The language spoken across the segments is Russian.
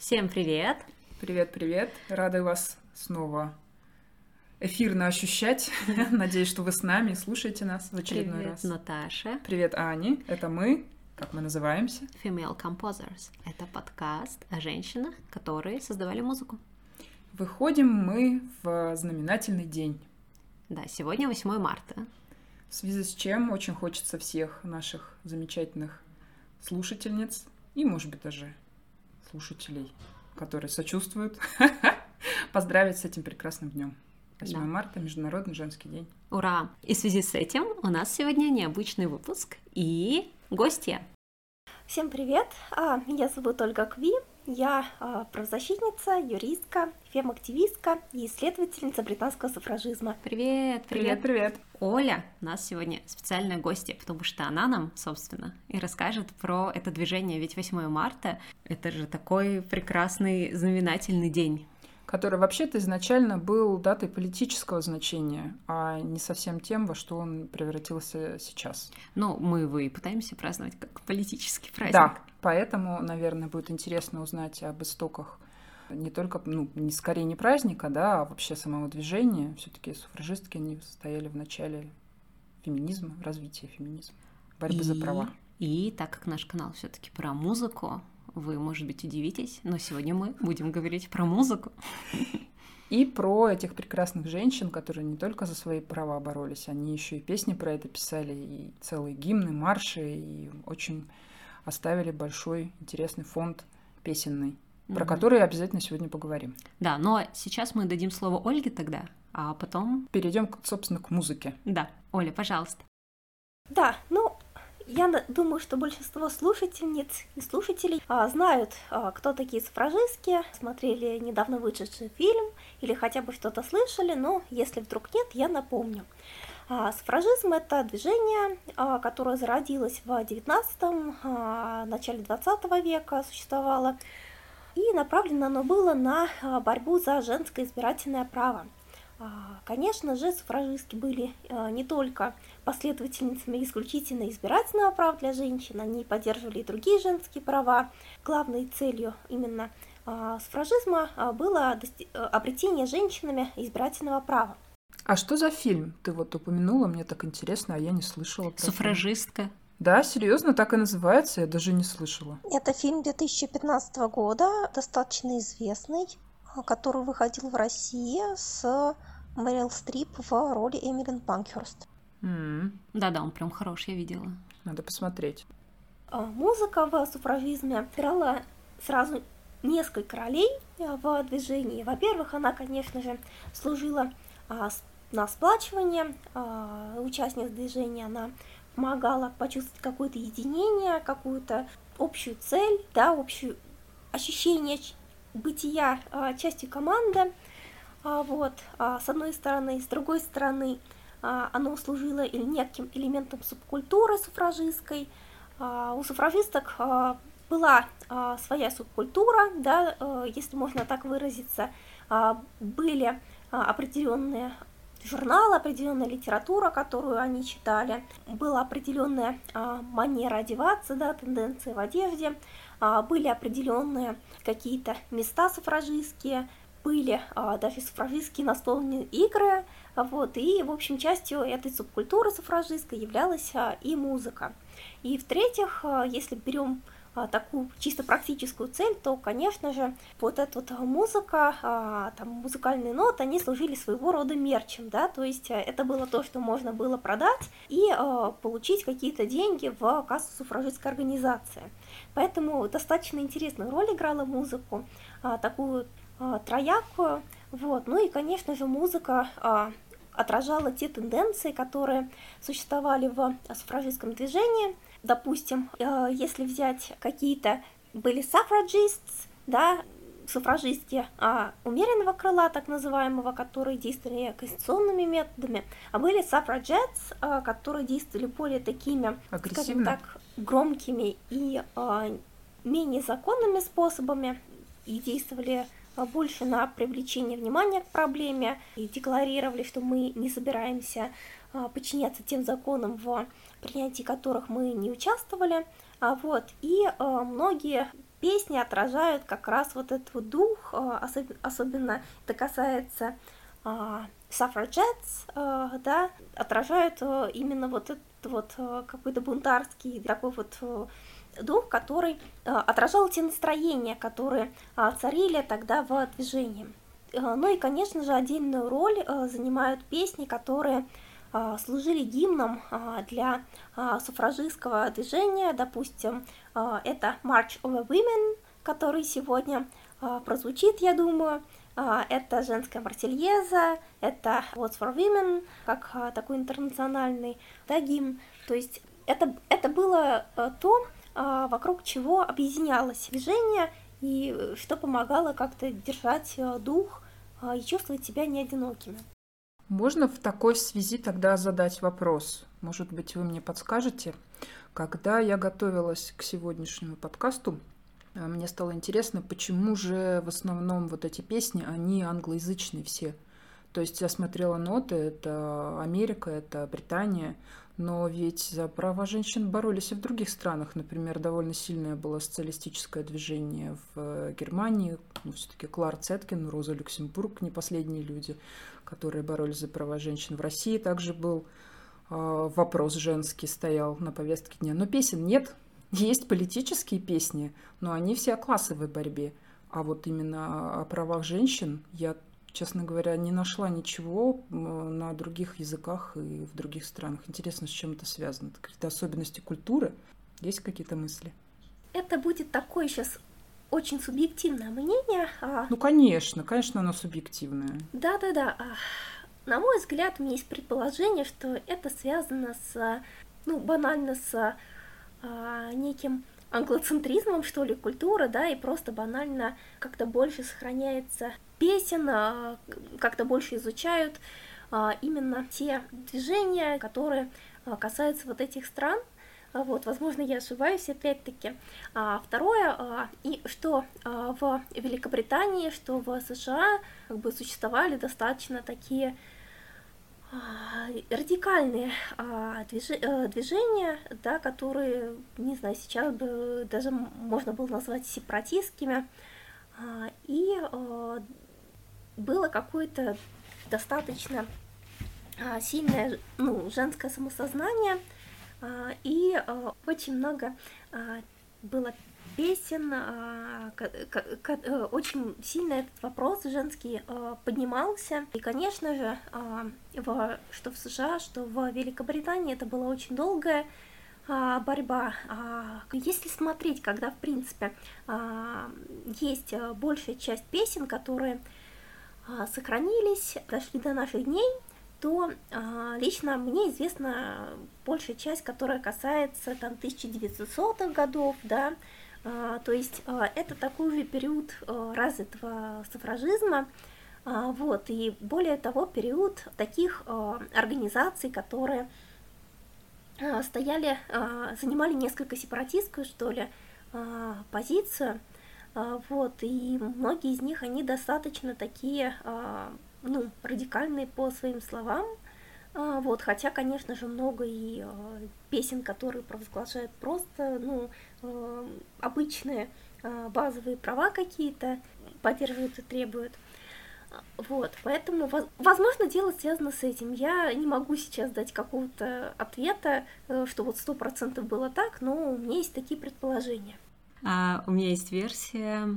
Всем привет! Привет-привет! Рады вас снова эфирно ощущать. Надеюсь, что вы с нами слушаете нас в очередной привет, раз. Наташа. Привет, Ани. Это мы. Как мы называемся? Female Composers. Это подкаст о женщинах, которые создавали музыку. Выходим мы в знаменательный день. Да, сегодня 8 марта. В связи с чем очень хочется всех наших замечательных слушательниц и, может быть, даже слушателей, которые сочувствуют, поздравить с этим прекрасным днем. 8 Да. марта, Международный женский день. Ура! И в связи с этим у нас сегодня необычный выпуск и гостья. Всем привет! А, Меня зовут Ольга Кви. Я а, правозащитница, юристка, фем-активистка и исследовательница британского суфражизма. Привет, привет! Привет-привет. Оля у нас сегодня специальная гостья, потому что она нам, собственно, и расскажет про это движение. Ведь 8 марта — это же такой прекрасный знаменательный день. который вообще-то изначально был датой политического значения, а не совсем тем, во что он превратился сейчас. Ну, мы его и пытаемся праздновать как политический праздник. Да, поэтому, наверное, будет интересно узнать об истоках не только, ну, не скорее не праздника, да, а вообще самого движения. Все-таки суфражистки, они стояли в начале феминизма, развития феминизма, борьбы за И- права. И так как наш канал все-таки про музыку, вы, может быть, удивитесь, но сегодня мы будем говорить про музыку. И про этих прекрасных женщин, которые не только за свои права боролись, они еще и песни про это писали, и целые гимны, марши, и очень оставили большой интересный фонд песенный, про Мгм. который обязательно сегодня поговорим. Да, но сейчас мы дадим слово Ольге тогда, а потом... Перейдем, к- собственно, к музыке. Да, Оля, пожалуйста. Да, ну, я думаю, что большинство слушательниц и слушателей а, знают, а, кто такие суфражистки, смотрели недавно вышедший фильм или хотя бы что-то слышали, но если вдруг нет, я напомню. А, Суфражизм – это движение, а, которое зародилось в XIX, а, начале XX века, существовало, и направлено оно было на борьбу за женское избирательное право. Конечно же, суфражистки были не только последовательницами исключительно избирательного права для женщин, они поддерживали и другие женские права. Главной целью именно суфражизма было обретение женщинами избирательного права. А что за фильм? Ты вот упомянула, мне так интересно, а я не слышала. про фильм. Суфражистка. Да, серьезно, так и называется, я даже не слышала. Это фильм 2015 года, достаточно известный, который выходил в России с Мэрил Стрип в роли Эмилин Панкхерст. Да-да, он прям хороший, я видела. Надо посмотреть. А, Музыка в суфражизме играла сразу несколько ролей а, в движении. Во-первых, она, конечно же, служила на сплачивание а, участниц движения, она помогала почувствовать какое-то единение, какую-то общую цель, да, общее ощущение бытия а, частью команды. А, вот, а, с одной стороны, с другой стороны, а, оно служило или неким элементом субкультуры суфражистской. А, У суфражисток а, была а, своя субкультура, да, э, если можно так выразиться, А, были а, определенные журналы, определенная литература, которую они читали, была определенная а, манера одеваться, да, тенденции в одежде, а, были определенные какие-то места суфражистские, были а, даже суфражистские настольные игры, а, вот, и, в общем, частью этой субкультуры суфражистской являлась а, и музыка. И в-третьих, а, если берем а, такую чисто практическую цель, то, конечно же, вот эта вот музыка, а, там, музыкальные ноты, они служили своего рода мерчем, да, то есть а, это было то, что можно было продать и а, получить какие-то деньги в кассу суфражистской организации. Поэтому достаточно интересную роль играла музыку, а, такую а, троякую, вот, ну и, конечно же, музыка а, отражала те тенденции, которые существовали в суфражистском движении. Допустим, э, если взять какие-то были suffragists, да, суфражистки а, умеренного крыла, так называемого, которые действовали конституционными методами, а были suffragettes, а, которые действовали более такими, скажем так, громкими и а, менее законными способами и действовали больше на привлечение внимания к проблеме и декларировали, что мы не собираемся подчиняться тем законам, в принятии которых мы не участвовали. Вот, и многие песни отражают как раз вот этот вот дух, особенно это касается suffragettes, да, отражают именно вот этот вот какой-то бунтарский такой вот дух, который отражал те настроения, которые царили тогда в движении. Ну и, конечно же, отдельную роль занимают песни, которые служили гимном для суфражистского движения, допустим, это March of the Women, который сегодня прозвучит, я думаю, это женская Мартельеза, это What's for Women, как такой интернациональный да, гимн. То есть это, это было то, вокруг чего объединялось движение и что помогало как-то держать дух и чувствовать себя не одинокими. Можно в такой связи тогда задать вопрос? Может быть, вы мне подскажете? Когда я готовилась к сегодняшнему подкасту, э, мне стало интересно, почему же в основном вот эти песни, они англоязычные все. То есть я смотрела ноты, это Америка, это Британия, но ведь за права женщин боролись и в других странах. Например, довольно сильное было социалистическое движение в Германии. Ну, все-таки Клар Цеткин, Роза Люксембург, не последние люди, которые боролись за права женщин. В России также был э, вопрос женский, стоял на повестке дня. Но песен нет. Есть политические песни, но они все о классовой борьбе. А вот именно о правах женщин я честно говоря, не нашла ничего на других языках и в других странах. Интересно, с чем это связано? Какие-то особенности культуры? Есть какие-то мысли? Это будет такое сейчас очень субъективное мнение. А ну, конечно, конечно, оно субъективное. Да-да-да. А, на мой взгляд, у меня есть предположение, что это связано с, ну, банально с а, неким англоцентризмом, что ли, культуры, да, и просто банально как-то больше сохраняется песен, а, как-то больше изучают а, именно те движения, которые а, касаются вот этих стран. Вот, возможно, я ошибаюсь, опять-таки. А, второе, и что в Великобритании, что в США как бы существовали достаточно такие радикальные э, движения, да, которые, не знаю, сейчас бы даже можно было назвать сепаратистскими, и было какое-то достаточно сильное ну, женское самосознание, и очень много было песен, а, э, очень сильно этот вопрос женский а, поднимался. И, конечно же, а, что в США, что в Великобритании это была очень долгая борьба. Если смотреть, когда, в принципе, есть большая часть песен, которые сохранились, дошли до наших дней, то лично мне известна большая часть, которая касается там 1900-х годов, да, а, то есть а, это такой же период а, развитого суфражизма, вот, и более того, период таких организаций, которые стояли, занимали несколько сепаратистскую, что ли, позицию, вот, и многие из них, они достаточно такие, ну, радикальные по своим словам, а, вот, хотя, конечно же, много и э, песен, которые провозглашают просто, ну, э, обычные э, базовые права какие-то, поддерживают и требуют. Вот, поэтому, возможно, дело связано с этим. Я не могу сейчас дать какого-то ответа, что вот сто процентов было так, но у меня есть такие предположения. А, у меня есть версия,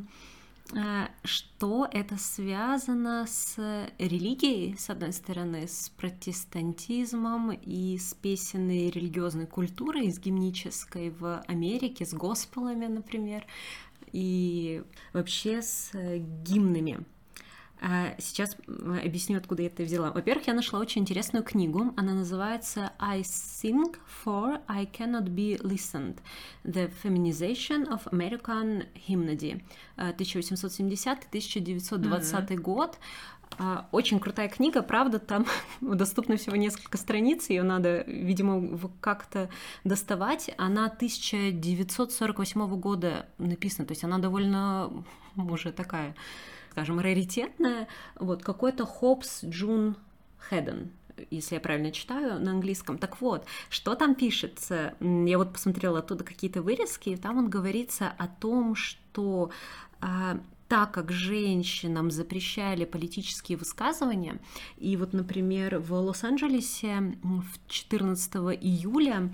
Э, что это связано с религией, с одной стороны, с протестантизмом и с песенной религиозной культурой, с гимнической в Америке, с госпелами, например, и вообще с гимнами. А, сейчас объясню, откуда я это взяла. Во-первых, я нашла очень интересную книгу. Она называется I Sing for I Cannot Be Listened. The Feminization of American Hymnody. 1870-1920 mm-hmm. год. А, очень крутая книга, правда, там доступно всего несколько страниц, ее надо, видимо, как-то доставать. Она 1948 года написана, то есть она довольно уже такая скажем, раритетная, вот какой-то Хопс Джун Хеден. если я правильно читаю на английском. Так вот, что там пишется? Я вот посмотрела оттуда какие-то вырезки, и там он говорится о том, что а, так как женщинам запрещали политические высказывания, и вот, например, в Лос-Анджелесе 14 июля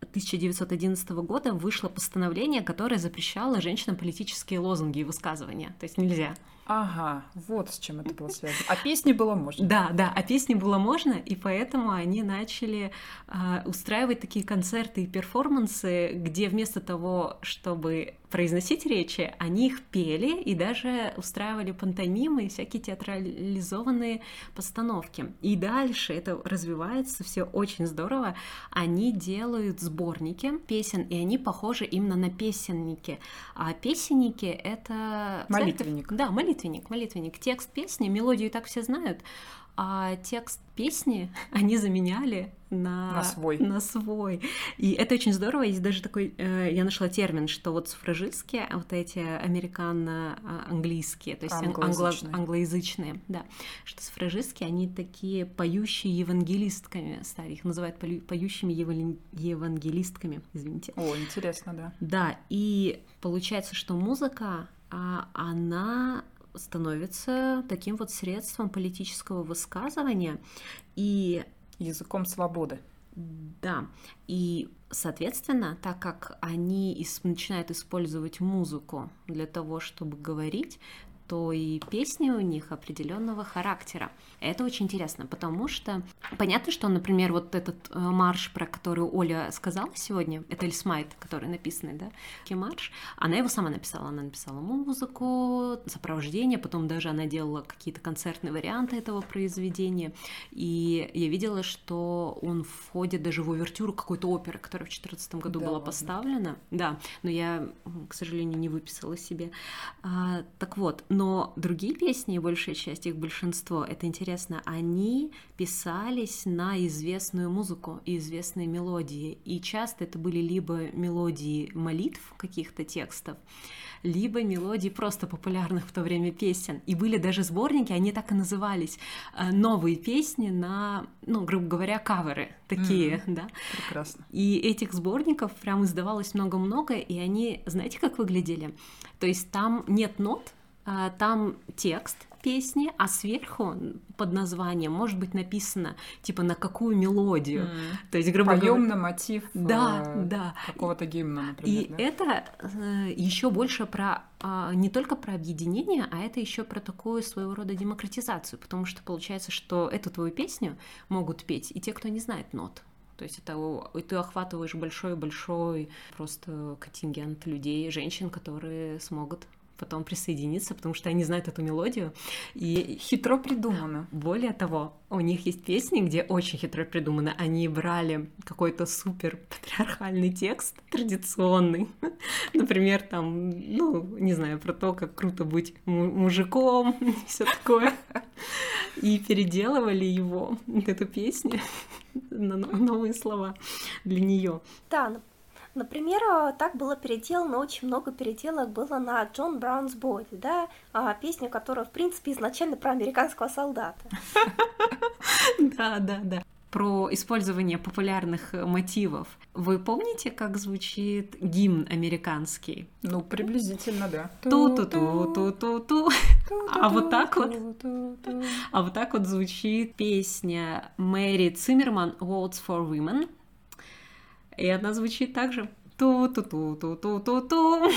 1911 года вышло постановление, которое запрещало женщинам политические лозунги и высказывания. То есть нельзя. Ага, вот с чем это было связано. А песни было можно. Да, да, а песни было можно, и поэтому они начали э, устраивать такие концерты и перформансы, где вместо того, чтобы произносить речи, они их пели и даже устраивали пантомимы и всякие театрализованные постановки. И дальше это развивается все очень здорово. Они делают сборники песен, и они похожи именно на песенники. А песенники — это... Молитвенник. Да, молитвенник, молитвенник. Текст песни, мелодию и так все знают, а текст песни они заменяли на, на свой. На свой. И это очень здорово. Есть даже такой, э, я нашла термин, что вот суфражистские, вот эти американо-английские, то есть англоязычные. Англо, англоязычные, да, что суфражистские, они такие поющие евангелистками стали. Их называют поющими евангелистками, извините. О, интересно, да. Да, и получается, что музыка, а, она становится таким вот средством политического высказывания и языком свободы. Да, и, соответственно, так как они начинают использовать музыку для того, чтобы говорить, то и песни у них определенного характера. Это очень интересно, потому что понятно, что, например, вот этот э, марш, про который Оля сказала сегодня, это Эльсмайт, который написанный, да, марш, она его сама написала. Она написала музыку, сопровождение, потом даже она делала какие-то концертные варианты этого произведения. И я видела, что он входит даже в увертюру какой-то оперы, которая в 2014 году да, была ладно. поставлена. Да, но я, к сожалению, не выписала себе. А, так вот, но другие песни, большая часть их большинство, это интересно, они писались на известную музыку и известные мелодии. И часто это были либо мелодии молитв каких-то текстов, либо мелодии просто популярных в то время песен. И были даже сборники, они так и назывались, э, новые песни на, ну, грубо говоря, каверы такие, mm-hmm. да. Прекрасно. И этих сборников прям издавалось много-много, и они, знаете, как выглядели? То есть там нет нот, там текст песни, а сверху под названием может быть написано типа на какую мелодию. Mm. То есть, грубо Поем говоря, на мотив да, э, да. какого-то гимна, например. И да? это э, еще больше про э, не только про объединение, а это еще про такую своего рода демократизацию, потому что получается, что эту твою песню могут петь и те, кто не знает нот. То есть это ты охватываешь большой-большой просто контингент людей, женщин, которые смогут потом присоединиться, потому что они знают эту мелодию. И хитро придумано. Более того, у них есть песни, где очень хитро придумано. Они брали какой-то супер патриархальный текст, традиционный. Например, там, ну, не знаю, про то, как круто быть мужиком, все такое. И переделывали его, эту песню, на новые слова для нее. Да, Например, а, так было переделано, очень много переделок было на Джон Браунс Боди, да, а, песню, которая, в принципе, изначально про американского солдата. Да, да, да про использование популярных мотивов. Вы помните, как звучит гимн американский? Ну, приблизительно, да. Ту-ту-ту-ту-ту-ту. А вот так вот, а вот так вот звучит песня Мэри Циммерман «Waltz for Women», и она звучит так же. Ту-ту-ту-ту-ту-ту-ту.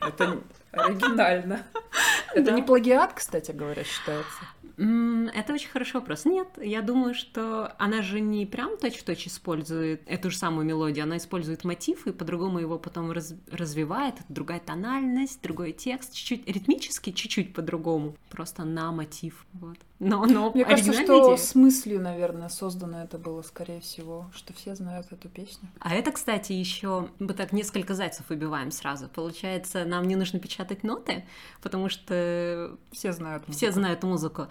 Это оригинально. Это не плагиат, кстати говоря, считается. Это очень хороший вопрос. Нет, я думаю, что она же не прям точь-в-точь использует эту же самую мелодию, она использует мотив и по-другому его потом раз развивает. Это другая тональность, другой текст, чуть-чуть ритмически, чуть-чуть по-другому, просто на мотив. Вот. Но, но Мне кажется, что идея. с мыслью, наверное, создано это было, скорее всего, что все знают эту песню. А это, кстати, еще мы так несколько зайцев выбиваем сразу. Получается, нам не нужно печатать ноты, потому что все знают музыку. Все знают музыку.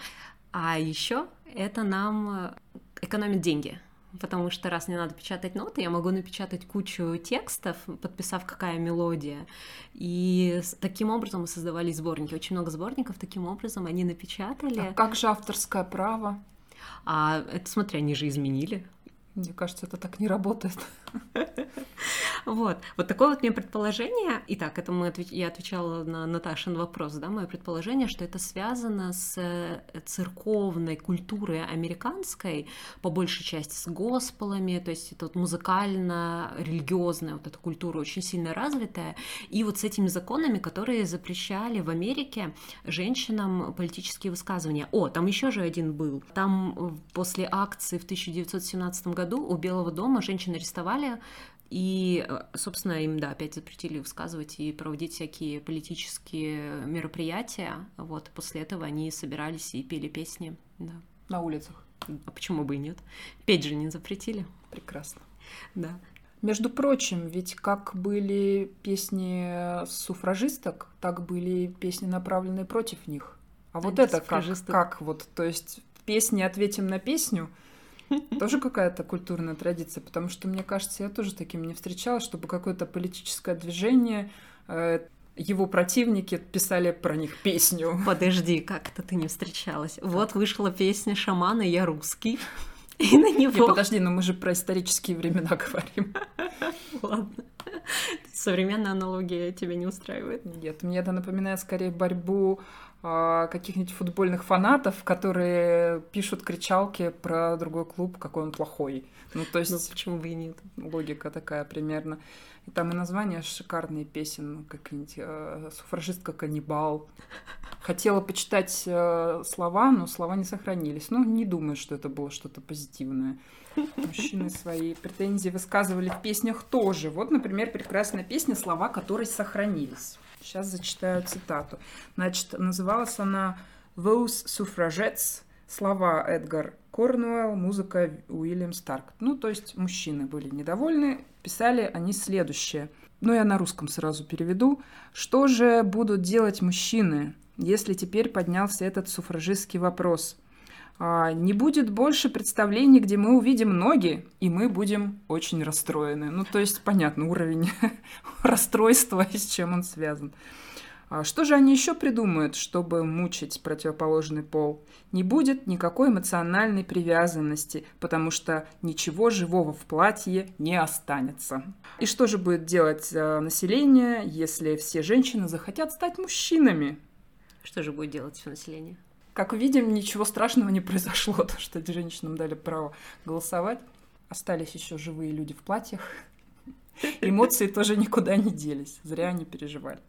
А еще это нам экономит деньги потому что раз мне надо печатать ноты, я могу напечатать кучу текстов, подписав, какая мелодия. И таким образом мы создавали сборники. Очень много сборников таким образом они напечатали. А как же авторское право? А это, смотри, они же изменили. Мне кажется, это так не работает. Вот. Вот такое вот мне предположение. Итак, это мы отвеч... я отвечала на Наташин вопрос, да, мое предположение, что это связано с э, церковной культурой американской, по большей части с госпелами, то есть это вот музыкально-религиозная вот эта культура очень сильно развитая, и вот с этими законами, которые запрещали в Америке женщинам политические высказывания. О, там еще же один был. Там э, после акции в 1917 году у Белого дома женщин арестовали и, э, собственно, им, да, опять запретили высказывать и проводить всякие политические мероприятия. Вот, после этого они собирались и пели песни, да. На улицах? А почему бы и нет? Петь же не запретили. Прекрасно. Да. Между прочим, ведь как были песни суфражисток, так были песни, направленные против них. А вот это как, как вот, то есть песни «Ответим на песню» — тоже какая-то культурная традиция, потому что, мне кажется, я тоже таким не встречала, чтобы какое-то политическое движение э, его противники писали про них песню. Подожди, как это ты не встречалась? Вот вышла песня шамана «Я русский». И на него... Не, подожди, но мы же про исторические времена говорим. Ладно. Современная аналогия тебя не устраивает? Нет, мне это напоминает скорее борьбу а, каких-нибудь футбольных фанатов, которые пишут кричалки про другой клуб, какой он плохой. Ну, то есть... Ну, почему бы и нет? Логика такая примерно. И там и названия шикарные песен, как-нибудь э, «Суфражистка каннибал». Хотела почитать э, слова, но слова не сохранились. Ну, не думаю, что это было что-то позитивное. Мужчины свои претензии высказывали в песнях тоже. Вот, например, прекрасная песня, слова которой сохранились. Сейчас зачитаю цитату. Значит, называлась она «Those Suffragettes», слова Эдгар Корнуэлл, музыка Уильям Старк. Ну, то есть мужчины были недовольны, писали они следующее. Ну, я на русском сразу переведу. Что же будут делать мужчины, если теперь поднялся этот суфражистский вопрос? А, не будет больше представлений, где мы увидим ноги, и мы будем очень расстроены. Ну, то есть, понятно, уровень расстройства с чем он связан. А что же они еще придумают, чтобы мучить противоположный пол? Не будет никакой эмоциональной привязанности, потому что ничего живого в платье не останется. И что же будет делать э, население, если все женщины захотят стать мужчинами? Что же будет делать все население? Как видим, ничего страшного не произошло, то, что женщинам дали право голосовать. Остались еще живые люди в платьях. Эмоции тоже никуда не делись. Зря они переживали.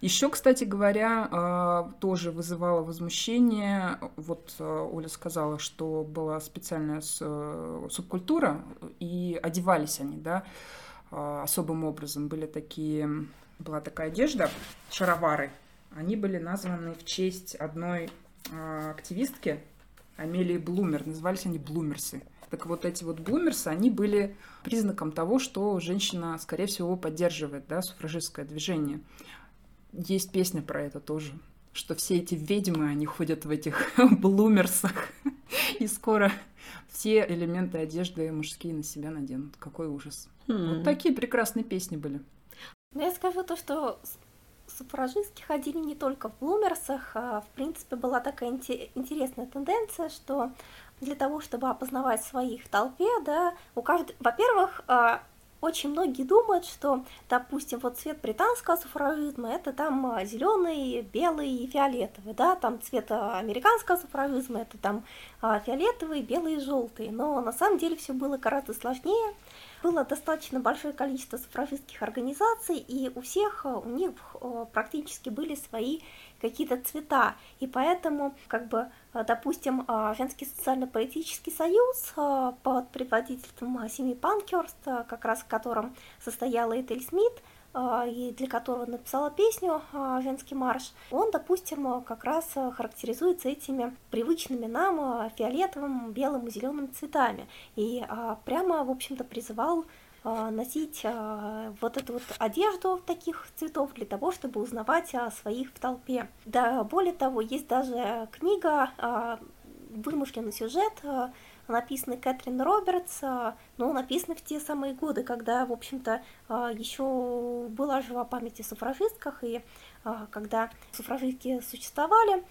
Еще, кстати говоря, а, тоже вызывало возмущение. Вот а, Оля сказала, что была специальная э, субкультура, и одевались они, да, а, особым образом. Были такие, была такая одежда, шаровары. Они были названы в честь одной активистки Амелии Блумер. Назывались они блумерсы. Так вот эти вот блумерсы, они были признаком того, что женщина, скорее всего, поддерживает да, суфражистское движение. Есть песня про это тоже, что все эти ведьмы, они ходят в этих блумерсах, и скоро все элементы одежды мужские на себя наденут. Какой ужас. Mm-hmm. Вот такие прекрасные песни были. Ну, я скажу то, что суфражистки ходили не только в блумерсах, а в принципе была такая интересная тенденция, что для того, чтобы опознавать своих в толпе, да, у каждого, во-первых, а, очень многие думают, что, допустим, вот цвет британского суфражизма это там а, зеленый, белый и фиолетовый, да, там цвет американского суфражизма это там а, фиолетовый, белый и желтый. Но на самом деле все было гораздо сложнее было достаточно большое количество суфражистских организаций, и у всех э, у них э, практически были свои какие-то цвета. И поэтому, как бы, э, допустим, Женский социально-политический союз под предводительством Семи Панкерст, как раз в котором состояла Этель Смит, и для которого написала песню «Женский марш», он, допустим, как раз характеризуется этими привычными нам фиолетовым, белым и зеленым цветами. И прямо, в общем-то, призывал носить вот эту вот одежду таких цветов для того, чтобы узнавать своих в толпе. Да, более того, есть даже книга, вымышленный сюжет написанный Кэтрин Робертс, но написанный в те самые годы, когда, в общем-то, еще была жива память о суфражистках, и когда суфражистки существовали,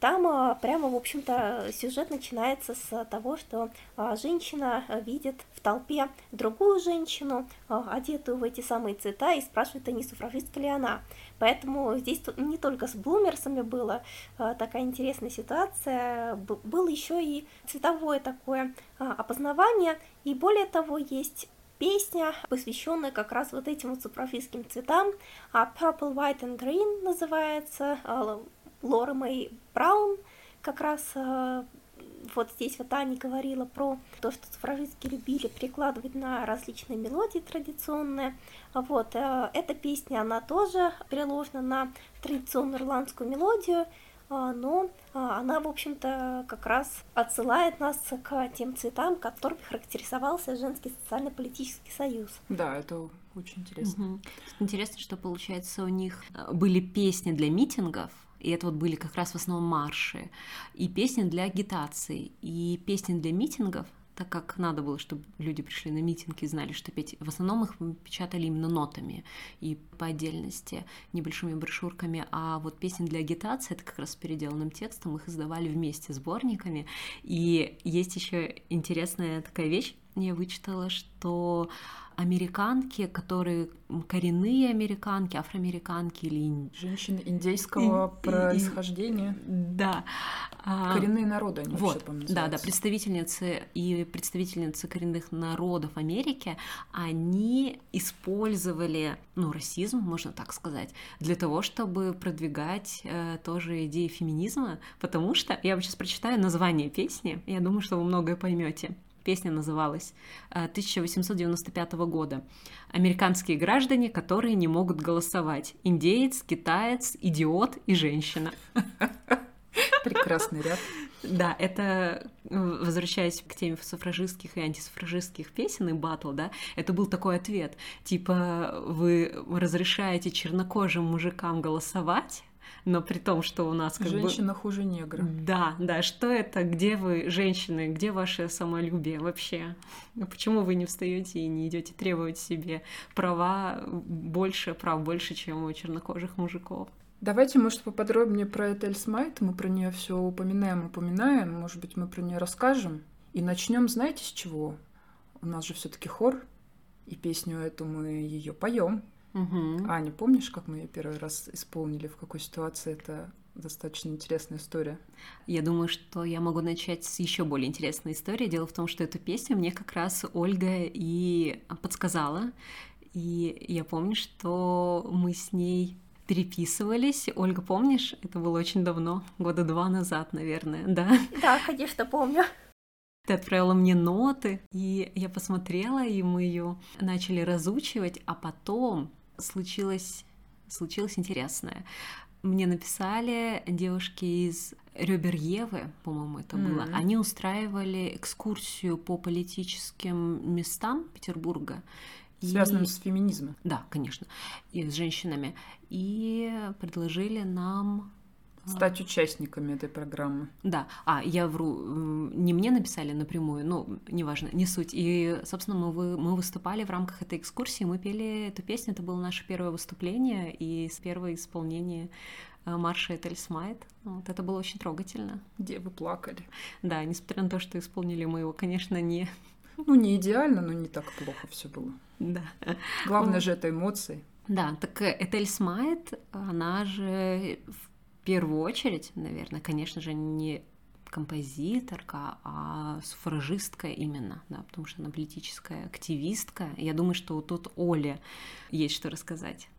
там а, прямо, в общем-то, сюжет начинается с того, что а, женщина видит в толпе другую женщину, а, одетую в эти самые цвета, и спрашивает, а не суфражистка ли она. Поэтому здесь не только с блумерсами была такая интересная ситуация, было еще и цветовое такое опознавание, и более того, есть песня, посвященная как раз вот этим вот цветам, Purple, White and Green называется, Лора Мэй Браун как раз э, вот здесь вот Аня говорила про то, что суфражистки любили перекладывать на различные мелодии традиционные. Вот, э, эта песня, она тоже переложена на традиционную ирландскую мелодию, э, но она, в общем-то, как раз отсылает нас к тем цветам, которыми характеризовался женский социально-политический союз. Да, это очень интересно. Угу. Интересно, что, получается, у них были песни для митингов, и это вот были как раз в основном марши, и песни для агитации, и песни для митингов, так как надо было, чтобы люди пришли на митинги и знали, что петь. В основном их печатали именно нотами и по отдельности, небольшими брошюрками, а вот песни для агитации, это как раз с переделанным текстом, их издавали вместе сборниками. И есть еще интересная такая вещь, я вычитала, что американки, которые коренные американки, афроамериканки или женщины индейского и, происхождения. И, да. А, коренные народы, они вот, Да, да, представительницы и представительницы коренных народов Америки, они использовали, ну, расизм, можно так сказать, для того, чтобы продвигать э, тоже идеи феминизма, потому что я вам сейчас прочитаю название песни, я думаю, что вы многое поймете песня называлась 1895 э, года. Американские граждане, которые не могут голосовать. Индеец, китаец, идиот и женщина. Прекрасный ряд. Да, это, э, возвращаясь к теме суфражистских и антисуфражистских песен и батл, да, это был такой ответ, типа, вы разрешаете чернокожим мужикам голосовать, но при том, что у нас как Женщина бы... хуже негра. Да, да, что это, где вы, женщины, где ваше самолюбие вообще? Почему вы не встаете и не идете требовать себе права больше, прав больше, чем у чернокожих мужиков? Давайте, может, поподробнее про Этель Смайт. Мы про нее все упоминаем, упоминаем. Может быть, мы про нее расскажем. И начнем, знаете, с чего? У нас же все-таки хор, и песню эту мы ее поем. Угу. Аня, помнишь, как мы ее первый раз исполнили, в какой ситуации это достаточно интересная история. Я думаю, что я могу начать с еще более интересной истории. Дело в том, что эту песню мне как раз Ольга и подсказала. И я помню, что мы с ней переписывались. Ольга, помнишь? Это было очень давно, года два назад, наверное, да? Да, конечно, помню. Ты отправила мне ноты, и я посмотрела, и мы ее начали разучивать, а потом случилось, случилось интересное. Мне написали девушки из Ребер Евы, по-моему, это mm-hmm. было. Они устраивали экскурсию по политическим местам Петербурга. Связанным и... с феминизмом. Да, конечно, и с женщинами. И предложили нам стать участниками этой программы. Да, а я вру, не мне написали напрямую, ну, неважно, не суть. И, собственно, мы, вы, мы выступали в рамках этой экскурсии, мы пели эту песню, это было наше первое выступление и с первого исполнения э, марша Этель Смайт. Вот это было очень трогательно. Где вы плакали. Да, несмотря на то, что исполнили мы его, конечно, не... Ну, не идеально, но не так плохо все было. Да. Главное же это эмоции. Да, так Этель Смайт, она же первую очередь, наверное, конечно же, не композиторка, а суфражистка именно, да, потому что она политическая активистка. Я думаю, что тут Оле есть что рассказать.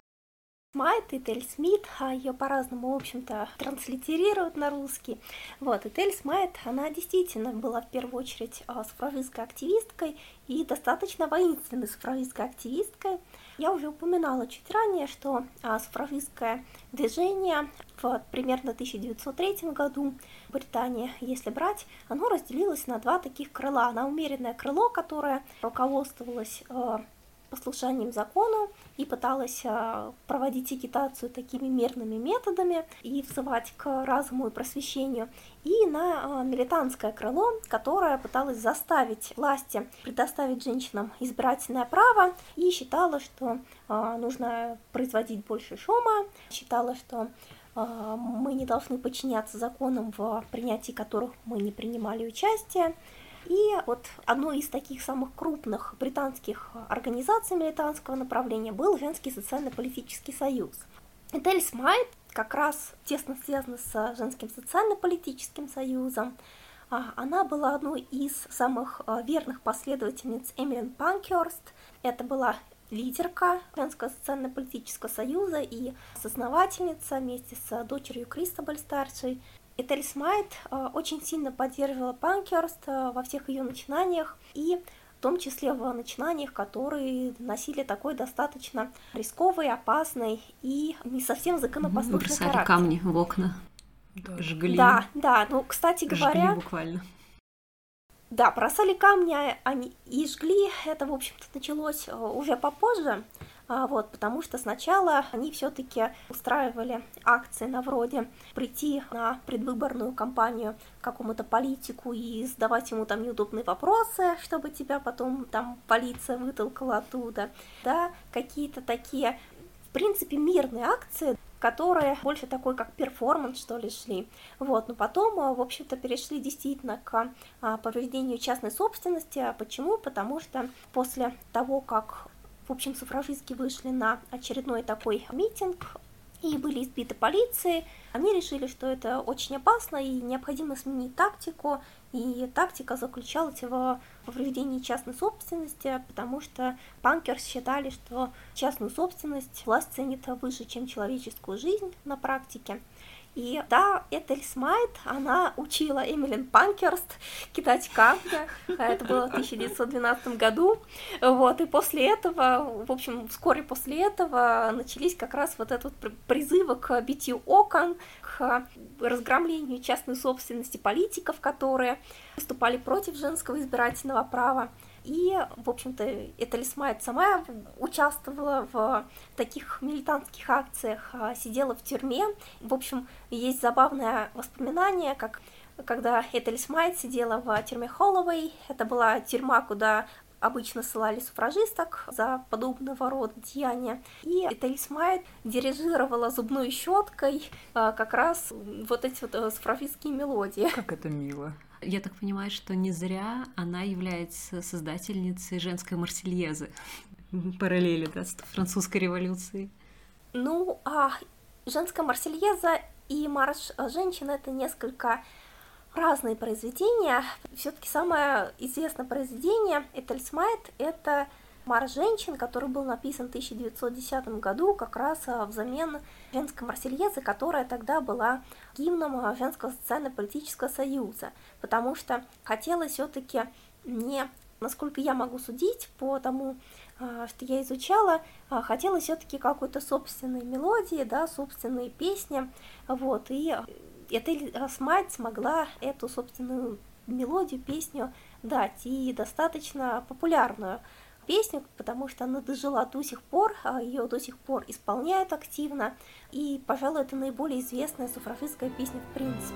Майт и Тель Смит, а ее по-разному, в общем-то, транслитерируют на русский. Вот, и Тель Смайт, она действительно была в первую очередь а, суфражистской активисткой и достаточно воинственной суфражистской активисткой. Я уже упоминала чуть ранее, что а, суфражистское движение в примерно 1903 году в Британии, если брать, оно разделилось на два таких крыла. На умеренное крыло, которое руководствовалось а, послушанием закону и пыталась а, проводить агитацию такими мирными методами и взывать к разуму и просвещению, и на а, милитантское крыло, которое пыталось заставить власти предоставить женщинам избирательное право и считала, что а, нужно производить больше шума, считала, что мы не должны подчиняться законам, в принятии которых мы не принимали участие, и вот одной из таких самых крупных британских организаций милитантского направления был Женский социально-политический союз. Этель Смайт как раз тесно связана с Женским социально-политическим союзом. А, она была одной из самых а, верных последовательниц Эмилин Панкерст. Это была лидерка Женского социально-политического союза и соосновательница вместе с дочерью Кристобаль-старшей и Телли Смайт э, очень сильно поддерживала Панкерст э, во всех ее начинаниях, и в том числе в начинаниях, которые носили такой достаточно рисковый, опасный и не совсем законопослушный Бросали характер. камни в окна, Да. жгли. Да, да, ну, кстати говоря... Жгли буквально. Да, бросали камни а, они и жгли, это, в общем-то, началось э, уже попозже, а, вот, потому что сначала они все-таки устраивали акции на вроде прийти на предвыборную кампанию какому-то политику и задавать ему там неудобные вопросы, чтобы тебя потом там полиция вытолкала оттуда, да, какие-то такие, в принципе, мирные акции, которые больше такой как перформанс, что ли, шли. Вот, но потом, а, в общем-то, перешли действительно к а, повреждению частной собственности. Почему? Потому что после того, как в общем, суфражистки вышли на очередной такой митинг и были избиты полицией. Они решили, что это очень опасно и необходимо сменить тактику. И тактика заключалась в повреждении частной собственности, потому что панкерс считали, что частную собственность власть ценит выше, чем человеческую жизнь на практике. И да, Этель Смайт, она учила Эмилин Панкерст кидать камни, это было в 1912 году, вот, и после этого, в общем, вскоре после этого начались как раз вот этот призывы к битью окон, к разгромлению частной собственности политиков, которые выступали против женского избирательного права. И, в общем-то, эта Лисмайт сама участвовала в таких милитантских акциях, а, сидела в тюрьме. В общем, есть забавное воспоминание, как когда Этель Смайт сидела в тюрьме Холловой, это была тюрьма, куда обычно ссылали суфражисток за подобного рода деяния. И Этель Смайт дирижировала зубной щеткой а, как раз вот эти вот э, суфражистские мелодии. Как это мило. Я так понимаю, что не зря она является создательницей женской марсельезы. Параллели, да, с французской революцией. Ну, а женская марсельеза и марш женщин это несколько разные произведения. Все-таки самое известное произведение Этельсмайт это Марш женщин, который был написан в 1910 году как раз а, взамен женской Марсельезы, которая тогда была гимном а, Женского социально-политического союза, потому что хотелось все-таки не, насколько я могу судить по тому, а, что я изучала, хотелось все-таки какой-то собственной мелодии, да, собственные песни, вот, и Этель Смайт смогла эту собственную мелодию, песню дать, и достаточно популярную песню, потому что она дожила до сих пор, а ее до сих пор исполняют активно, и, пожалуй, это наиболее известная суфражистская песня в принципе.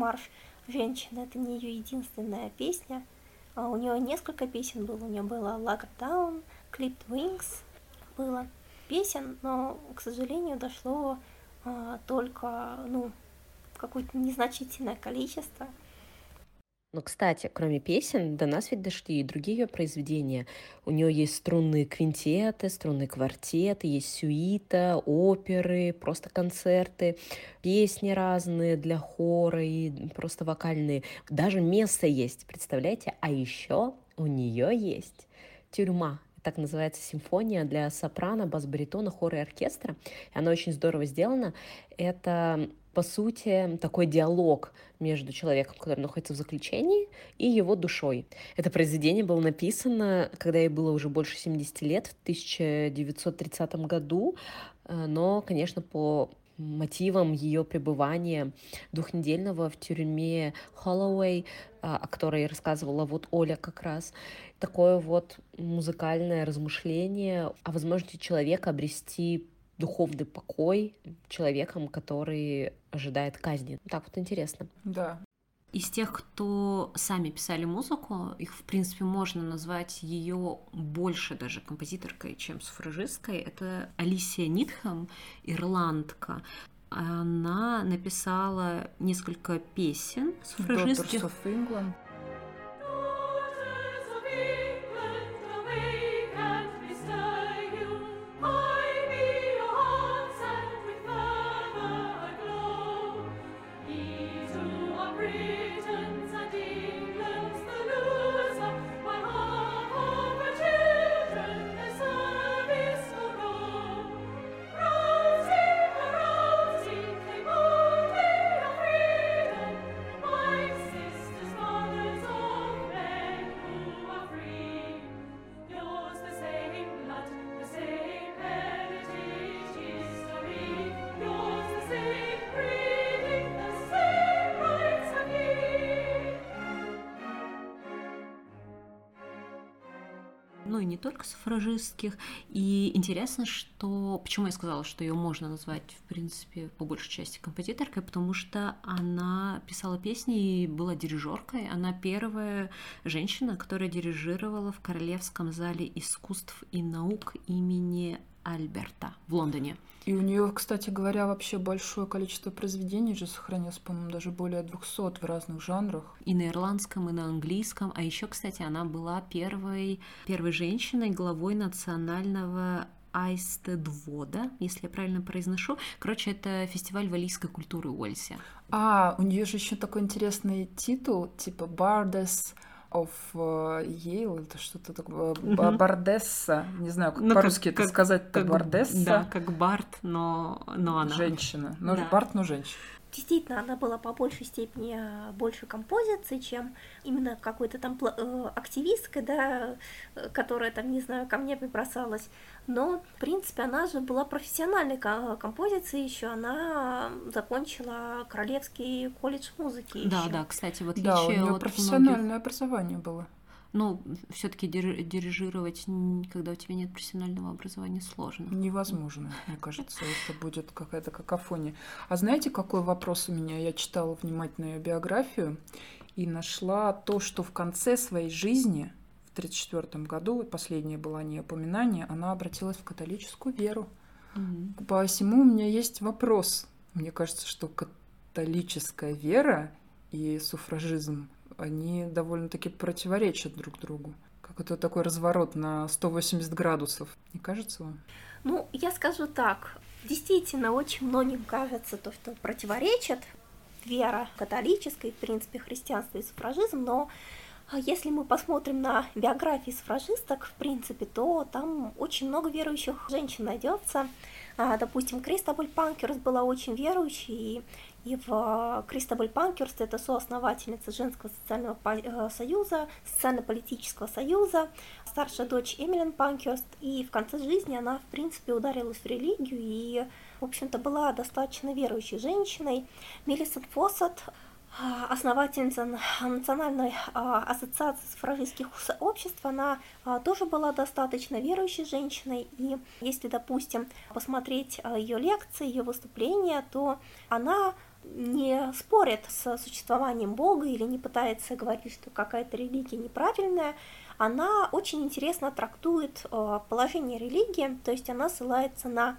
Марш женщины, это не ее единственная песня. А у нее несколько песен было. У нее было Lock Down, Clipped Wings было песен, но, к сожалению, дошло а, только, ну, какое-то незначительное количество. Но, кстати, кроме песен, до нас ведь дошли и другие ее произведения. У нее есть струнные квинтеты, струнные квартеты, есть сюита, оперы, просто концерты, песни разные для хора и просто вокальные. Даже место есть, представляете? А еще у нее есть тюрьма, так называется симфония для сопрано, бас-баритона, хора и оркестра. И она очень здорово сделана. Это по сути, такой диалог между человеком, который находится в заключении, и его душой. Это произведение было написано, когда ей было уже больше 70 лет, в 1930 году, э, но, конечно, по мотивам ее пребывания двухнедельного в тюрьме Холлоуэй, о которой рассказывала вот Оля как раз, такое вот музыкальное размышление о возможности человека обрести духовный покой человеком, который ожидает казни. Так вот интересно. Да. Из тех, кто сами писали музыку, их, в принципе, можно назвать ее больше даже композиторкой, чем суфражисткой. Это Алисия Нитхэм, ирландка. Она написала несколько песен суфражистских. Daughters of England. Суфражистских. И интересно, что... Почему я сказала, что ее можно назвать, в принципе, по большей части композиторкой, потому что она писала песни и была дирижеркой. Она первая женщина, которая дирижировала в Королевском зале искусств и наук имени Альберта в Лондоне. И у нее, кстати говоря, вообще большое количество произведений же сохранилось, по-моему, даже более 200 в разных жанрах. И на ирландском, и на английском. А еще, кстати, она была первой, первой женщиной, главой национального Айстедвода, если я правильно произношу. Короче, это фестиваль валийской культуры Уэльсе. А, у нее же еще такой интересный титул, типа Bardess of uh, Yale, это что-то такое, mm-hmm. Бардесса, не знаю, как ну, по-русски это сказать, как Бардесса. Да, как Барт, но, но она. Женщина, но да. Барт, но женщина действительно она была по большей степени э, больше композиции, чем именно какой-то там э, активисткой, да, э, которая там, не знаю, ко мне прибросалась. Но, в принципе, она же была профессиональной композицией еще. Она закончила Королевский колледж музыки. Да, еще. да, кстати, вот да, у нее профессиональное многих... образование было. Ну, все-таки дирижировать, когда у тебя нет профессионального образования, сложно. Невозможно, мне кажется, это будет какая-то какофония. А знаете, какой вопрос у меня? Я читала внимательно ее биографию и нашла то, что в конце своей жизни, в 1934 году, последнее было не упоминание, она обратилась в католическую веру. Угу. Посему у меня есть вопрос. Мне кажется, что католическая вера и суфражизм они довольно-таки противоречат друг другу. Как это такой разворот на 180 градусов, не кажется вам? Ну, я скажу так. Действительно, очень многим кажется то, что противоречит вера католической, в принципе, христианство и суфражизм, но а, если мы посмотрим на биографии суфражисток, в принципе, то там очень много верующих женщин найдется. А, допустим, Кристобаль Панкерс была очень верующей, и и в э, Кристобаль Панкерст, это соосновательница Женского социального э, союза, социально-политического союза, старшая дочь Эмилин Панкерст, и в конце жизни она, в принципе, ударилась в религию и, в общем-то, была достаточно верующей женщиной. Мелисон Фоссет, э, основательница Национальной ассоциации суфражистских обществ, она тоже была достаточно верующей женщиной, и если, допустим, посмотреть ее лекции, ее выступления, то она не спорит с существованием Бога или не пытается говорить, что какая-то религия неправильная, она очень интересно трактует э, положение религии, то есть она ссылается на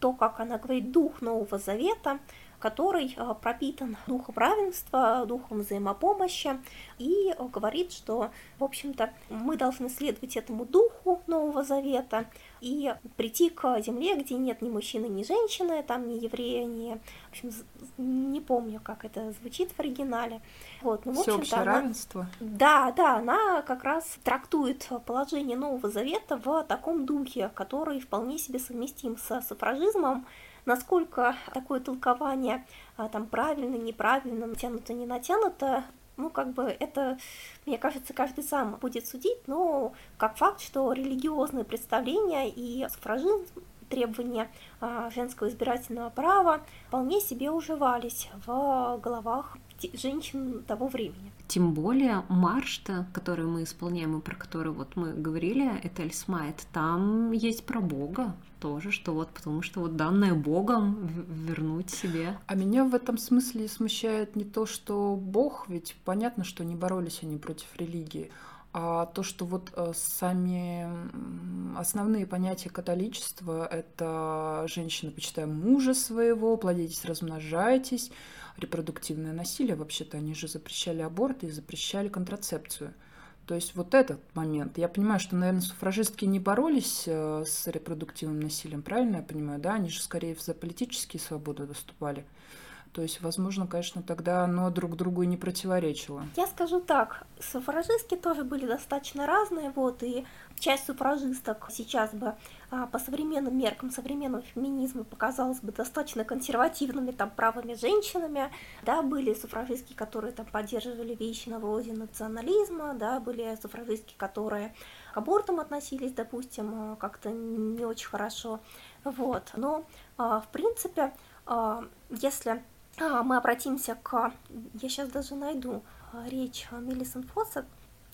то, как она говорит, дух Нового Завета, который пропитан духом равенства, духом взаимопомощи, и говорит, что, в общем-то, мы должны следовать этому духу Нового Завета и прийти к земле, где нет ни мужчины, ни женщины, там ни еврея, ни... В общем, не помню, как это звучит в оригинале. Вот, ну, в общем-то, она... равенство. Да, да, она как раз трактует положение Нового Завета в таком духе, который вполне себе совместим с суфражизмом, насколько такое толкование а, там правильно, неправильно, натянуто, не натянуто, ну, как бы это, мне кажется, каждый сам будет судить, но как факт, что религиозные представления и суфражизм требования а, женского избирательного права вполне себе уживались в головах женщин того времени. Тем более марш-то, который мы исполняем и про который вот мы говорили, это Эльсмайт, там есть про Бога тоже, что вот потому что вот данное Богом вернуть себе. А меня в этом смысле смущает не то, что Бог, ведь понятно, что не боролись они против религии, а то, что вот э, сами основные понятия католичества — это женщина, почитая мужа своего, плодитесь, размножайтесь, репродуктивное насилие, вообще-то они же запрещали аборты и запрещали контрацепцию. То есть вот этот момент. Я понимаю, что, наверное, суфражистки не боролись э, с репродуктивным насилием, правильно я понимаю, да? Они же скорее за политические свободы выступали. То есть, возможно, конечно, тогда оно друг другу не противоречило. Я скажу так, суфражистки тоже были достаточно разные, вот, и часть суфражисток сейчас бы а, по современным меркам современного феминизма показалось бы достаточно консервативными там правыми женщинами, да, были суфражистки, которые там поддерживали вещи на вроде национализма, да, были суфражистки, которые к абортам относились, допустим, а, как-то не очень хорошо, вот, но, а, в принципе, если мы обратимся к... Я сейчас даже найду а, речь Мелисон Фоссет.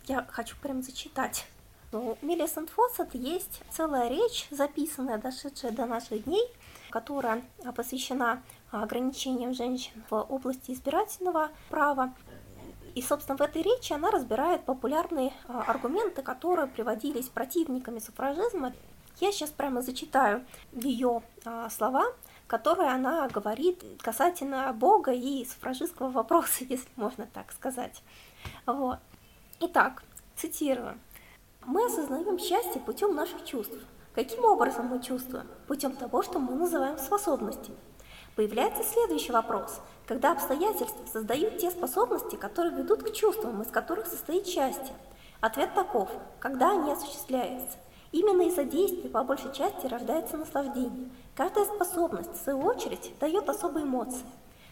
Я хочу прям зачитать. У Мелисон Фоссет есть целая речь, записанная, дошедшая до наших дней, которая посвящена ограничениям женщин в области избирательного права. И, собственно, в этой речи она разбирает популярные а, аргументы, которые приводились противниками суфражизма. Я сейчас прямо зачитаю ее слова, которой она говорит касательно Бога и суфражистского вопроса, если можно так сказать. Вот. Итак, цитирую. «Мы осознаем счастье путем наших чувств. Каким образом мы чувствуем? Путем того, что мы называем способностями. Появляется следующий вопрос. Когда обстоятельства создают те способности, которые ведут к чувствам, из которых состоит счастье? Ответ таков. Когда они осуществляются? Именно из-за действий по большей части рождается наслаждение. Каждая способность, в свою очередь, дает особые эмоции.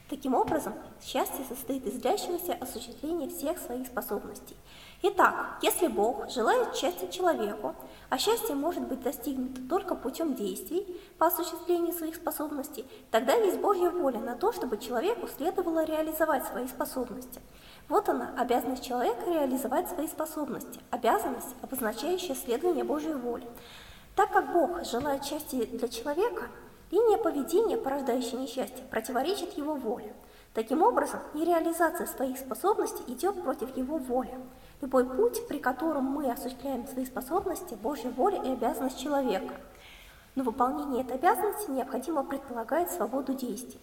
Таким образом, счастье состоит из длящегося осуществления всех своих способностей. Итак, если Бог желает счастья человеку, а счастье может быть достигнуто только путем действий по осуществлению своих способностей, тогда есть Божья воля на то, чтобы человеку следовало реализовать свои способности. Вот она, обязанность человека реализовать свои способности, обязанность, обозначающая следование Божьей воли. Так как Бог желает счастья для человека, линия поведения, порождающая несчастье, противоречит его воле. Таким образом, нереализация своих способностей идет против его воли. Любой путь, при котором мы осуществляем свои способности, Божья воля и обязанность человека. Но выполнение этой обязанности необходимо предполагает свободу действий.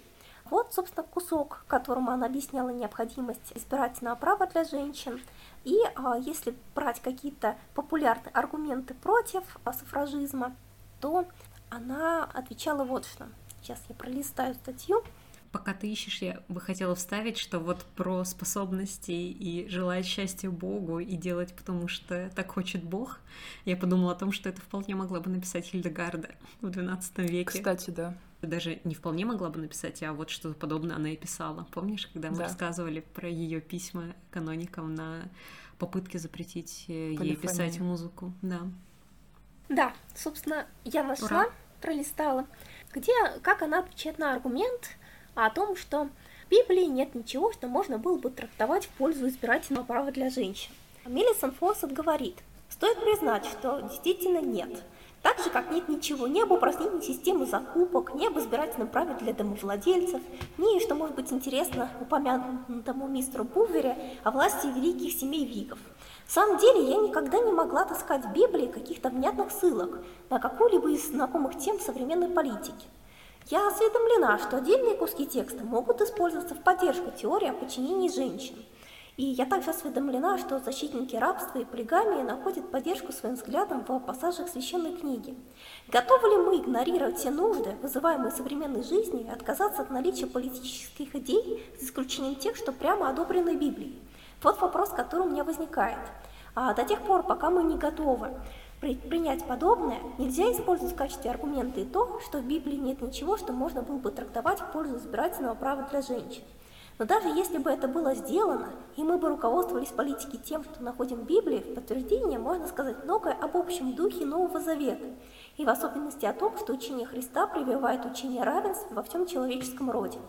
Вот, собственно, кусок, которому она объясняла необходимость избирательного права для женщин – и а, если брать какие-то популярные аргументы против а, суфражизма, то она отвечала вот что. Сейчас я пролистаю статью. Пока ты ищешь, я бы хотела вставить, что вот про способности и желать счастья Богу и делать, потому что так хочет Бог, я подумала о том, что это вполне могла бы написать Хильдегарда в XII веке. Кстати, да. Даже не вполне могла бы написать, а вот что-то подобное она и писала. Помнишь, когда мы да. рассказывали про ее письма каноникам на попытке запретить э, ей писать музыку? Да. Да, собственно, я нашла, Ура. пролистала, где, как она отвечает на аргумент, о том, что в Библии нет ничего, что можно было бы трактовать в пользу избирательного права для женщин. Мелисон Фоссет говорит, стоит признать, что действительно нет. Так же, как нет ничего ни об упразднении системы закупок, ни об избирательном праве для домовладельцев, ни, что может быть интересно упомянутому мистеру Бувере, о власти великих семей Вигов. В самом деле, я никогда не могла таскать в Библии каких-то внятных ссылок на какую-либо из знакомых тем современной политики. Я осведомлена, что отдельные куски текста могут использоваться в поддержку теории о подчинении женщин. И я также осведомлена, что защитники рабства и полигамии находят поддержку своим взглядам в пассажах священной книги. Готовы ли мы игнорировать все нужды, вызываемые современной жизнью, и отказаться от наличия политических идей, за исключением тех, что прямо одобрены Библией? Вот вопрос, который у меня возникает. А до тех пор, пока мы не готовы принять подобное, нельзя использовать в качестве аргумента и то, что в Библии нет ничего, что можно было бы трактовать в пользу избирательного права для женщин. Но даже если бы это было сделано, и мы бы руководствовались политикой тем, что находим в Библии, в подтверждение можно сказать многое об общем духе Нового Завета, и в особенности о том, что учение Христа прививает учение равенства во всем человеческом роде.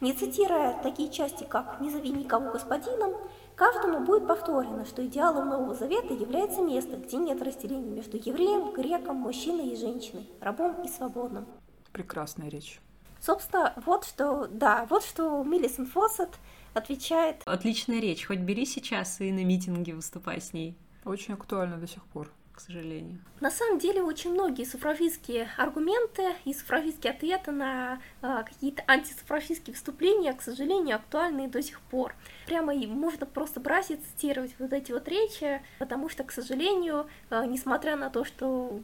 Не цитируя такие части, как «Не зови никого господином», Каждому будет повторено, что идеалом Нового Завета является место, где нет разделения между евреем, греком, мужчиной и женщиной, рабом и свободным. Прекрасная речь. Собственно, вот что, да, вот что Миллисон Фоссет отвечает. Отличная речь, хоть бери сейчас и на митинге выступай с ней. Очень актуально до сих пор к сожалению. На самом деле очень многие суфражистские аргументы и суфражистские ответы на э, какие-то антисуфражистские выступления, к сожалению, актуальны до сих пор. Прямо и можно просто брать и цитировать вот эти вот речи, потому что, к сожалению, э, несмотря на то, что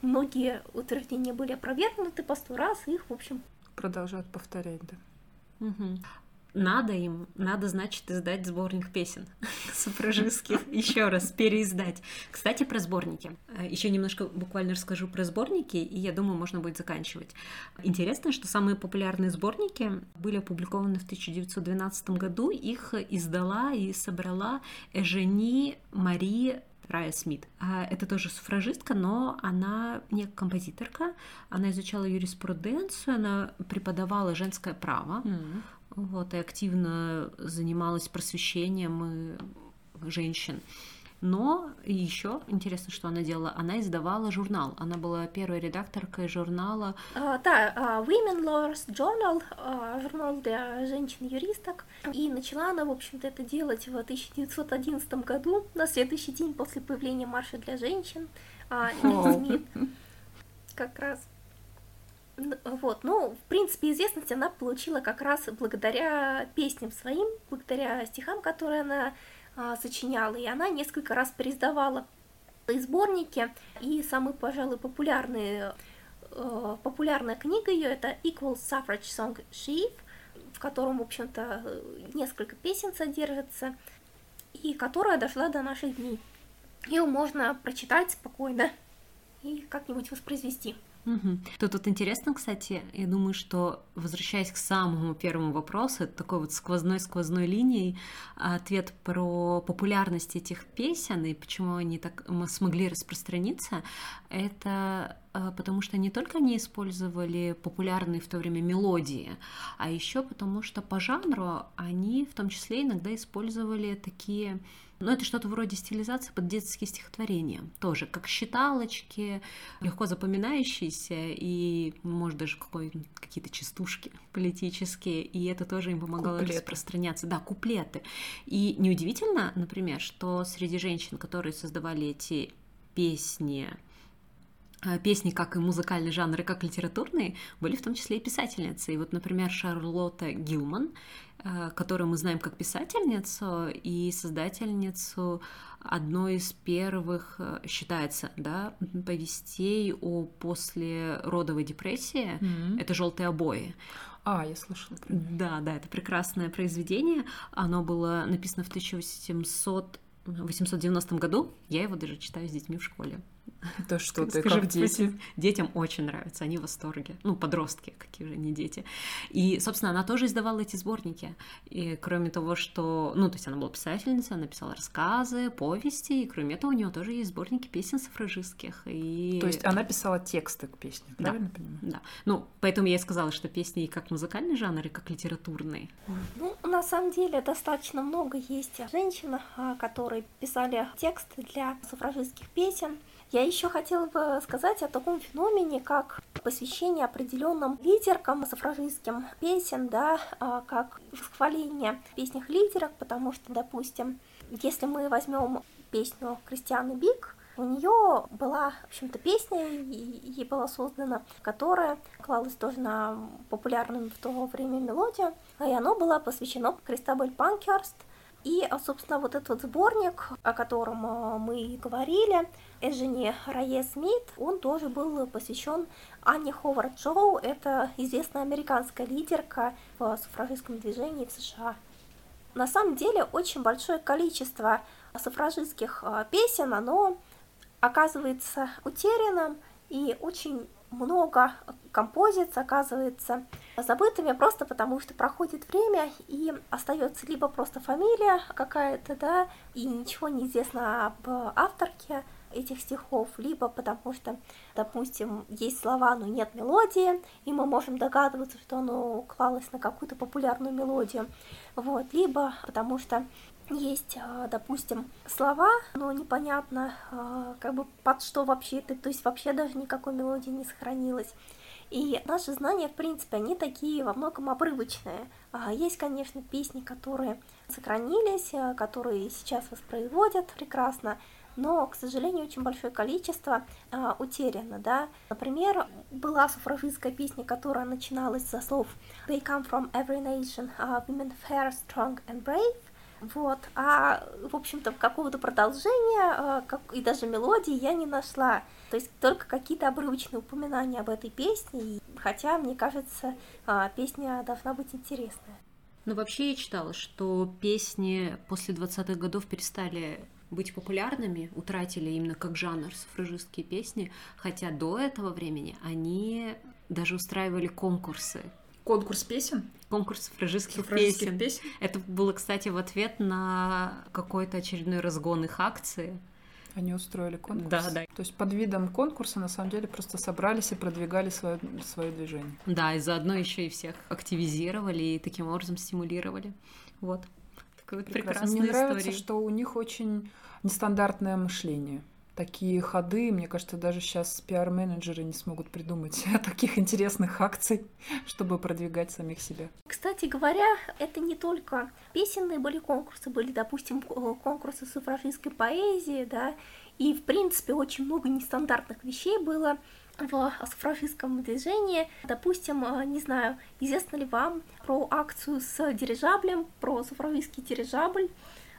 многие утверждения были опровергнуты по сто раз, их, в общем... Продолжают повторять, да. Угу надо им, надо, значит, издать сборник песен суфражистских, еще раз переиздать. Кстати, про сборники. Э, еще немножко буквально расскажу про сборники, и я думаю, можно будет заканчивать. Интересно, что самые популярные сборники были опубликованы в 1912 году. Их издала и собрала Эжени Мари Рая Смит. А, это тоже суфражистка, но она не композиторка. Она изучала юриспруденцию, она преподавала женское право. Mm-hmm. Вот, и активно занималась просвещением женщин. Но еще интересно, что она делала. Она издавала журнал. Она была первой редакторкой журнала. Uh, да, uh, Women Lawyers Journal, uh, журнал для женщин-юристок. И начала она, в общем-то, это делать в 1911 году, на следующий день после появления марша для женщин. Uh, как раз вот, ну, в принципе, известность она получила как раз благодаря песням своим, благодаря стихам, которые она а, сочиняла, и она несколько раз переиздавала сборники, и самый, пожалуй, популярный, э, популярная книга ее это Equal Suffrage Song Sheaf, в котором, в общем-то, несколько песен содержится, и которая дошла до наших дней. Ее можно прочитать спокойно и как-нибудь воспроизвести. Угу. Тут интересно, кстати, я думаю, что возвращаясь к самому первому вопросу, такой вот сквозной-сквозной линией, ответ про популярность этих песен и почему они так смогли распространиться, это а, потому что не только они использовали популярные в то время мелодии, а еще потому что по жанру они в том числе иногда использовали такие но это что-то вроде стилизации под детские стихотворения. Тоже как считалочки, легко запоминающиеся и, может, даже какие-то частушки политические. И это тоже им помогало куплеты. распространяться. Да, куплеты. И неудивительно, например, что среди женщин, которые создавали эти песни, э, песни, как и музыкальный жанр, и как литературные, были в том числе и писательницы. И вот, например, Шарлотта Гилман которую мы знаем как писательницу и создательницу одной из первых, э, считается, да, повестей о послеродовой депрессии. Mm-hmm. Это желтые обои. А, я слышала. Да, да, это прекрасное произведение. Оно было написано в 1800 890 году. Я его даже читаю с детьми в школе. Да что ты, Скажи, как дети? Детям очень нравится, они в восторге. Ну, подростки, какие же не дети. И, собственно, она тоже издавала эти сборники. И кроме того, что... Ну, то есть она была писательницей, она писала рассказы, повести, и кроме этого у нее тоже есть сборники песен суфражистских. И... То есть она писала тексты к песням, да, правильно понимаю? Да. Ну, поэтому я и сказала, что песни и как музыкальный жанр, и как литературный. Ну, на самом деле, достаточно много есть женщин, а, которые писали тексты для суфражистских песен. Я еще хотела бы сказать о таком феномене, как посвящение определенным лидеркам суфражистским песен, да, а, как восхваление в песнях лидерок, потому что, допустим, если мы возьмем песню Кристианы Бик, У нее была, в общем-то, песня, ей была создана, которая клалась тоже на популярную в то время мелодию, и она была посвящена Кристабель Панкерст, и, собственно, вот этот сборник, о котором э, мы говорили, Эжени Рае Смит, он тоже был посвящен Анне Ховард Джоу. Это известная американская лидерка в суфражистском движении в США. На самом деле очень большое количество суфражистских э, песен, оно оказывается утерянным, и очень много композиций оказывается забытыми просто потому, что проходит время и остается либо просто фамилия какая-то, да, и ничего не известно об авторке этих стихов, либо потому что, допустим, есть слова, но нет мелодии, и мы можем догадываться, что оно клалось на какую-то популярную мелодию, вот, либо потому что есть, а, допустим, слова, но непонятно, а, как бы под что вообще это, то есть вообще даже никакой мелодии не сохранилось. И наши знания, в принципе, они такие во многом обрывочные. А, есть, конечно, песни, которые сохранились, которые сейчас воспроизводят прекрасно, но, к сожалению, очень большое количество а, утеряно, да. Например, была суфражистская песня, которая начиналась со слов «They come from every nation, uh, women fair, strong and brave», вот, а, в общем-то, какого-то продолжения а, как, и даже мелодии я не нашла. То есть только какие-то обрывочные упоминания об этой песне, хотя, мне кажется, а, песня должна быть интересная. Ну, вообще я читала, что песни после 20-х годов перестали быть популярными, утратили именно как жанр суфражистские песни, хотя до этого времени они даже устраивали конкурсы Конкурс песен? Конкурс суфражистских песен. песен. Это было, кстати, в ответ на какой-то очередной разгон их акции. Они устроили конкурс. Да, да. То есть под видом конкурса на самом деле просто собрались и продвигали свое, свое движение. Да, и заодно еще и всех активизировали и таким образом стимулировали. Вот. Такой вот прекрасная Мне история. нравится, что у них очень нестандартное мышление такие ходы, мне кажется, даже сейчас пиар-менеджеры не смогут придумать таких интересных акций, чтобы продвигать самих себя. Кстати говоря, это не только песенные были конкурсы, были, допустим, конкурсы суфражистской поэзии, да, и, в принципе, очень много нестандартных вещей было в суфражистском движении. Допустим, э, не знаю, известно ли вам про акцию с дирижаблем, про суфражистский дирижабль,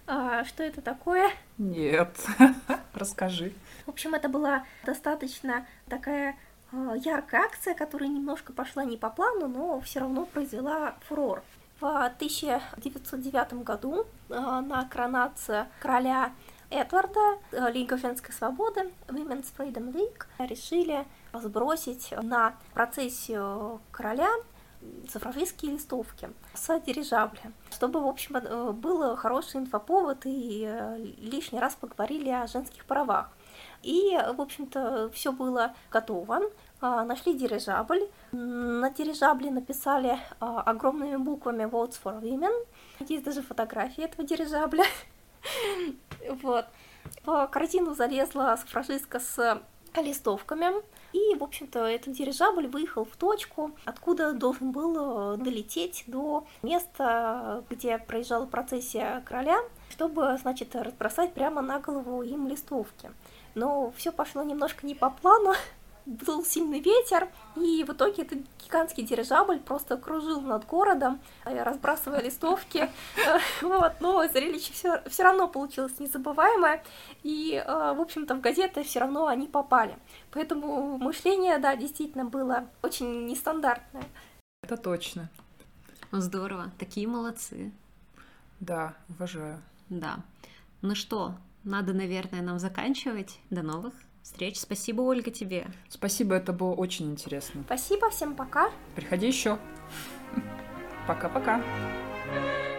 а, что это такое? Нет, расскажи. В общем, это была достаточно такая а, яркая акция, которая немножко пошла не по плану, но все равно произвела фурор. В 1909 году а, на коронацию короля Эдварда Лига женской свободы Women's Freedom League решили сбросить на процессию короля цифровистские листовки с дирижабля, чтобы, в общем, э, был хороший инфоповод и э, лишний раз поговорили о женских правах. И, в общем-то, все было готово. А, нашли дирижабль. На дирижабле написали а, огромными буквами Votes for Women. Есть даже фотографии этого дирижабля. Вот. В картину залезла суфражистка с листовками. И, в общем-то, этот дирижабль выехал в точку, откуда должен был э, долететь до места, где проезжала процессия короля, чтобы, значит, разбросать прямо на голову им листовки. Но все пошло немножко не по плану, был сильный ветер, и в итоге этот гигантский дирижабль просто кружил над городом, э, разбрасывая листовки. Э, вот, но зрелище все, все равно получилось незабываемое, и, э, в общем-то, в газеты все равно они попали. Поэтому мышление, да, действительно было очень нестандартное. Это точно. Здорово, такие молодцы. Да, уважаю. Да. Ну что, надо, наверное, нам заканчивать. До новых встреч. Спасибо, Ольга, тебе. Спасибо, это было очень интересно. Спасибо, всем пока. Приходи еще. Пока-пока. thank you